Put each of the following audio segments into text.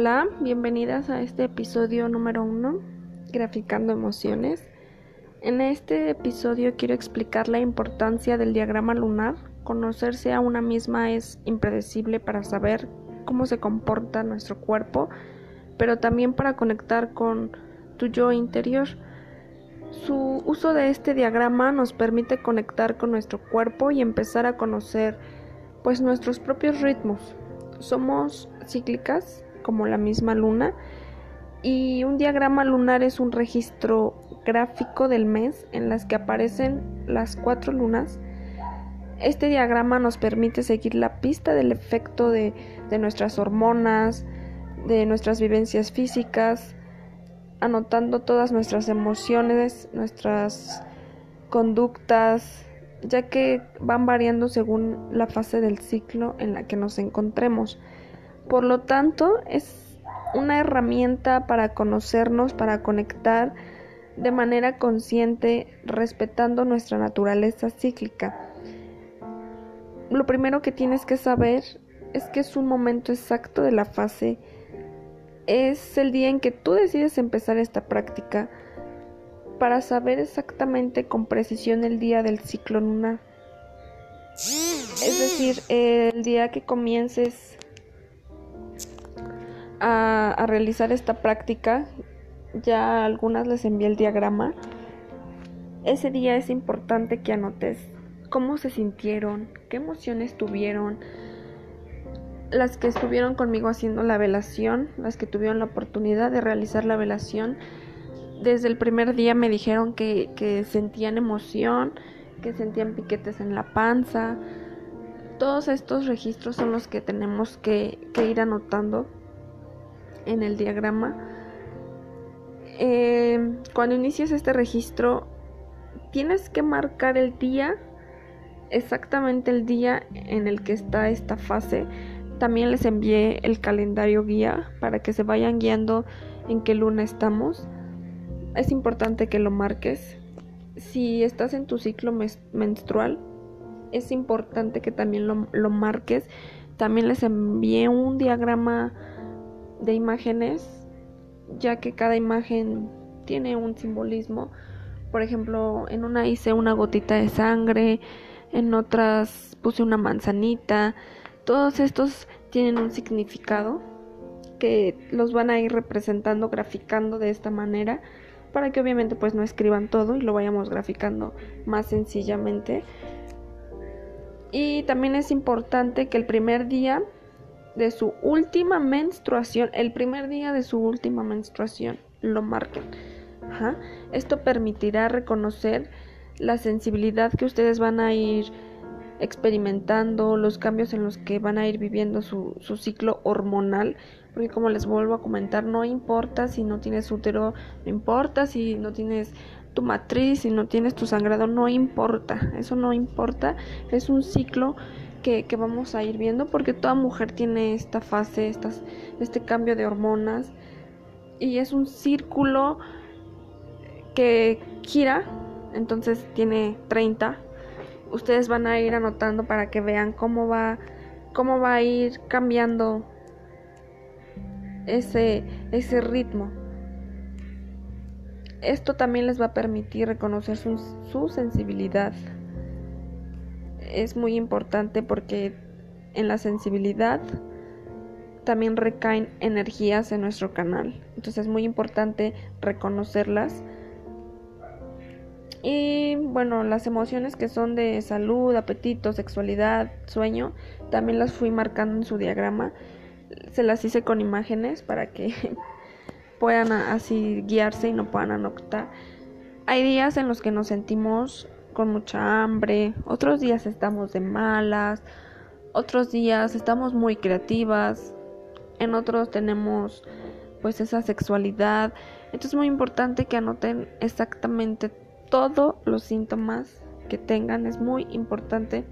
Hola, bienvenidas a este episodio número uno, Graficando Emociones. En este episodio quiero explicar la importancia del diagrama lunar. Conocerse a una misma es impredecible para saber cómo se comporta nuestro cuerpo, pero también para conectar con tu yo interior. Su uso de este diagrama nos permite conectar con nuestro cuerpo y empezar a conocer pues nuestros propios ritmos. Somos cíclicas como la misma luna y un diagrama lunar es un registro gráfico del mes en las que aparecen las cuatro lunas. Este diagrama nos permite seguir la pista del efecto de, de nuestras hormonas, de nuestras vivencias físicas, anotando todas nuestras emociones, nuestras conductas, ya que van variando según la fase del ciclo en la que nos encontremos. Por lo tanto, es una herramienta para conocernos, para conectar de manera consciente, respetando nuestra naturaleza cíclica. Lo primero que tienes que saber es que es un momento exacto de la fase, es el día en que tú decides empezar esta práctica para saber exactamente con precisión el día del ciclo lunar. Es decir, el día que comiences a, realizar esta práctica, ya algunas les envié el diagrama. Ese día es importante que anotes cómo se sintieron, qué emociones tuvieron, las que estuvieron conmigo haciendo la velación, las que tuvieron la oportunidad de realizar la velación, desde el primer día me dijeron que, sentían emoción, que sentían piquetes en la panza. Todos estos registros son los que tenemos que, ir anotando en el diagrama. Eh, cuando inicias este registro, tienes que marcar el día, exactamente el día en el que está esta fase. También les envié el calendario guía para que se vayan guiando en qué luna estamos es importante que lo marques. Si estás en tu ciclo menstrual, es importante que también lo, marques. También les envié un diagrama de imágenes, ya que cada imagen tiene un simbolismo. Por ejemplo, en una hice una gotita de sangre, en otras puse una manzanita. Todos estos tienen un significado que los van a ir representando, graficando de esta manera para que obviamente pues no escriban todo y lo vayamos graficando más sencillamente. Y también es importante que el primer día de su última menstruación, el primer día de su última menstruación, lo marquen. Esto permitirá reconocer la sensibilidad que ustedes van a ir experimentando, los cambios en los que van a ir viviendo su, su ciclo hormonal porque como les vuelvo a comentar, no importa si no tienes útero, no importa si no tienes tu matriz, si no tienes tu sangrado, no importa, eso no importa, es un ciclo que, vamos a ir viendo porque toda mujer tiene esta fase, estas, este cambio de hormonas y es un círculo que gira, entonces tiene 30. Ustedes van a ir anotando para que vean cómo va cómo va a ir cambiando ese, ese ritmo. Esto también les va a permitir reconocer su sensibilidad. Es muy importante porque en la sensibilidad también recaen energías en nuestro canal. Entonces es muy importante reconocerlas. Y bueno, las emociones que son de salud, apetito, sexualidad, sueño, también las fui marcando en su diagrama se las hice con imágenes para que puedan así guiarse y no puedan anotar. Hay días en los que nos sentimos con mucha hambre, otros días estamos de malas, otros días estamos muy creativas, en otros tenemos pues esa sexualidad. Entonces es muy importante que anoten exactamente todos los síntomas que tengan, es muy importante.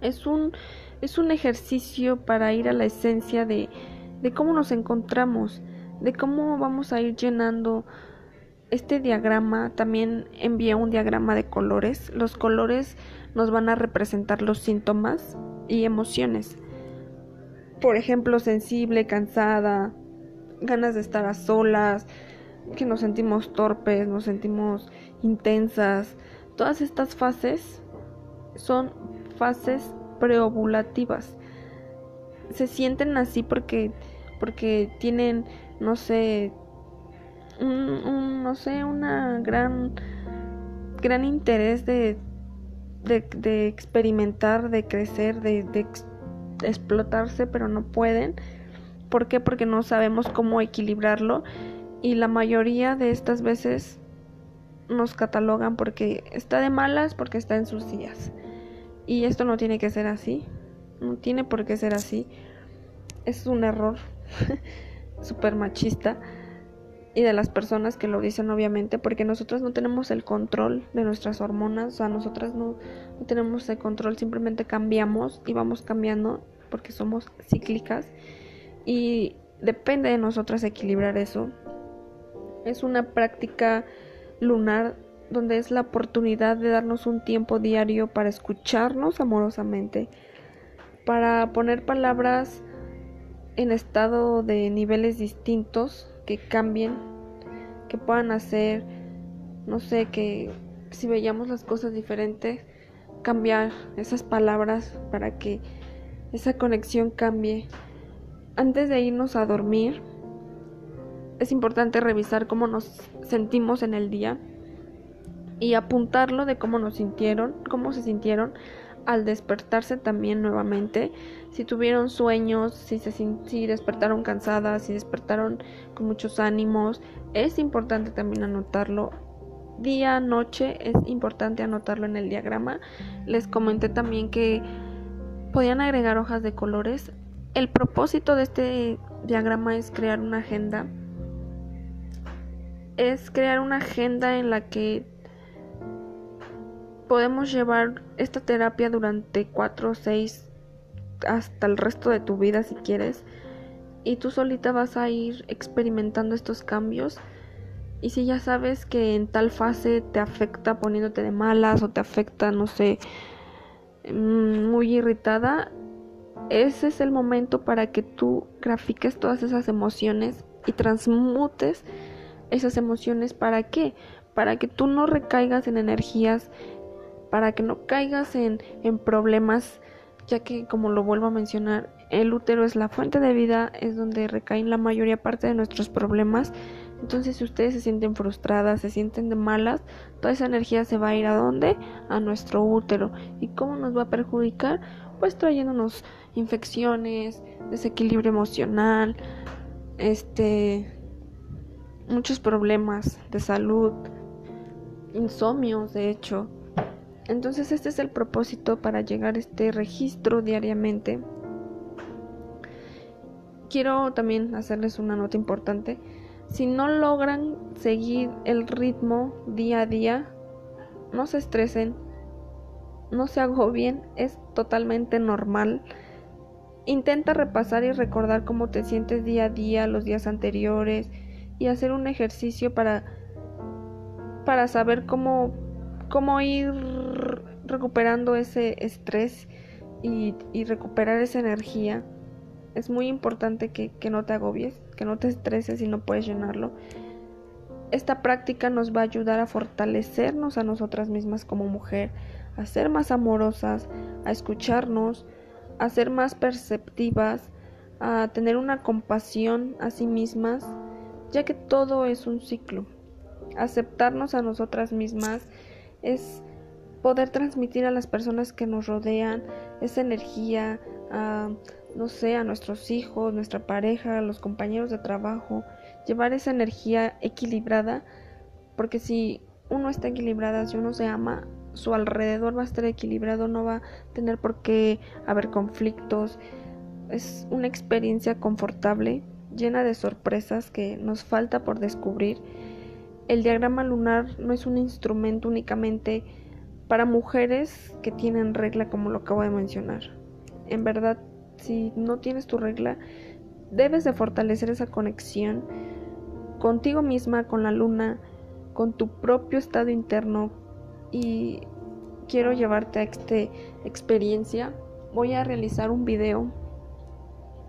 Es un es un ejercicio para ir a la esencia de, de cómo nos encontramos, de cómo vamos a ir llenando este diagrama. También envié un diagrama de colores. Los colores nos van a representar los síntomas y emociones. Por ejemplo, sensible, cansada, ganas de estar a solas, que nos sentimos torpes, nos sentimos intensas. Todas estas fases son fases preovulativas. Se sienten así porque porque tienen no sé un, no sé una gran gran interés de de, experimentar, de crecer, de, explotarse, pero no pueden. ¿Por qué? Porque no sabemos cómo equilibrarlo y la mayoría de estas veces nos catalogan porque está de malas, porque está en sus días. Y esto no tiene que ser así, no tiene por qué ser así. Es un error súper machista y de las personas que lo dicen obviamente porque nosotros no tenemos el control de nuestras hormonas, o sea, nosotras no, no tenemos el control, simplemente cambiamos y vamos cambiando porque somos cíclicas y depende de nosotras equilibrar eso. Es una práctica lunar donde es la oportunidad de darnos un tiempo diario para escucharnos amorosamente, para poner palabras en estado de niveles distintos que cambien, que puedan hacer, no sé, que si veíamos las cosas diferentes, cambiar esas palabras para que esa conexión cambie. Antes de irnos a dormir, es importante revisar cómo nos sentimos en el día y apuntarlo de cómo nos sintieron, cómo se sintieron al despertarse también nuevamente, si tuvieron sueños, si se si despertaron cansadas, si despertaron con muchos ánimos, es importante también anotarlo día, noche, es importante anotarlo en el diagrama. Les comenté también que podían agregar hojas de colores. El propósito de este diagrama es crear una agenda. Es crear una agenda en la que podemos llevar esta terapia durante 4 o 6 hasta el resto de tu vida si quieres. Y tú solita vas a ir experimentando estos cambios. Y si ya sabes que en tal fase te afecta poniéndote de malas o te afecta, no sé, Mm, muy irritada, ese es el momento para que tú grafiques todas esas emociones y transmutes esas emociones. ¿Para qué? Para que tú no recaigas en energías, para que no caigas en, en problemas, ya que como lo vuelvo a mencionar, el útero es la fuente de vida, es donde recaen la mayoría parte de nuestros problemas entonces, si ustedes se sienten frustradas, se sienten de malas, toda esa energía se va a ir a dónde? A nuestro útero. ¿Y cómo nos va a perjudicar? Pues trayéndonos infecciones, desequilibrio emocional, este muchos problemas de salud, insomnios, de hecho. Entonces, este es el propósito para llegar a este registro diariamente. Quiero también hacerles una nota importante si no logran seguir el ritmo día a día, no se estresen, no se agobien, es totalmente normal. Intenta repasar y recordar cómo te sientes día a día, los días anteriores y hacer un ejercicio para para saber cómo cómo ir recuperando ese estrés y, recuperar esa energía. Es muy importante que, que no te agobies que no te estreses y no puedes llenarlo. Esta práctica nos va a ayudar a fortalecernos a nosotras mismas como mujer, a ser más amorosas, a escucharnos, a ser más perceptivas, a tener una compasión a sí mismas, ya que todo es un ciclo. Aceptarnos a nosotras mismas es poder transmitir a las personas que nos rodean esa energía, a no sé, a nuestros hijos, nuestra pareja, a los compañeros de trabajo, llevar esa energía equilibrada, porque si uno está equilibrada, si uno se ama, su alrededor va a estar equilibrado, no va a tener por qué haber conflictos. Es una experiencia confortable, llena de sorpresas que nos falta por descubrir. El diagrama lunar no es un instrumento únicamente para mujeres que tienen regla como lo acabo de mencionar. En verdad si no tienes tu regla, debes de fortalecer esa conexión contigo misma, con la luna, con tu propio estado interno y quiero llevarte a esta experiencia. Voy a realizar un video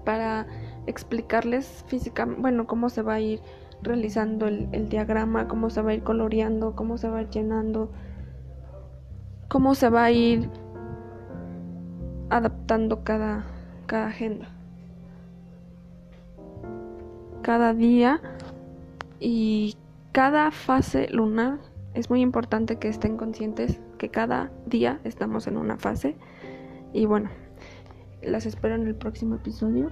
para explicarles físicamente, bueno, cómo se va a ir realizando el, el, diagrama, cómo se va a ir coloreando, cómo se va a ir llenando, cómo se va a ir adaptando cada, cada agenda. Cada día y cada fase lunar es muy importante que estén conscientes que cada día estamos en una fase. Y bueno, las espero en el próximo episodio.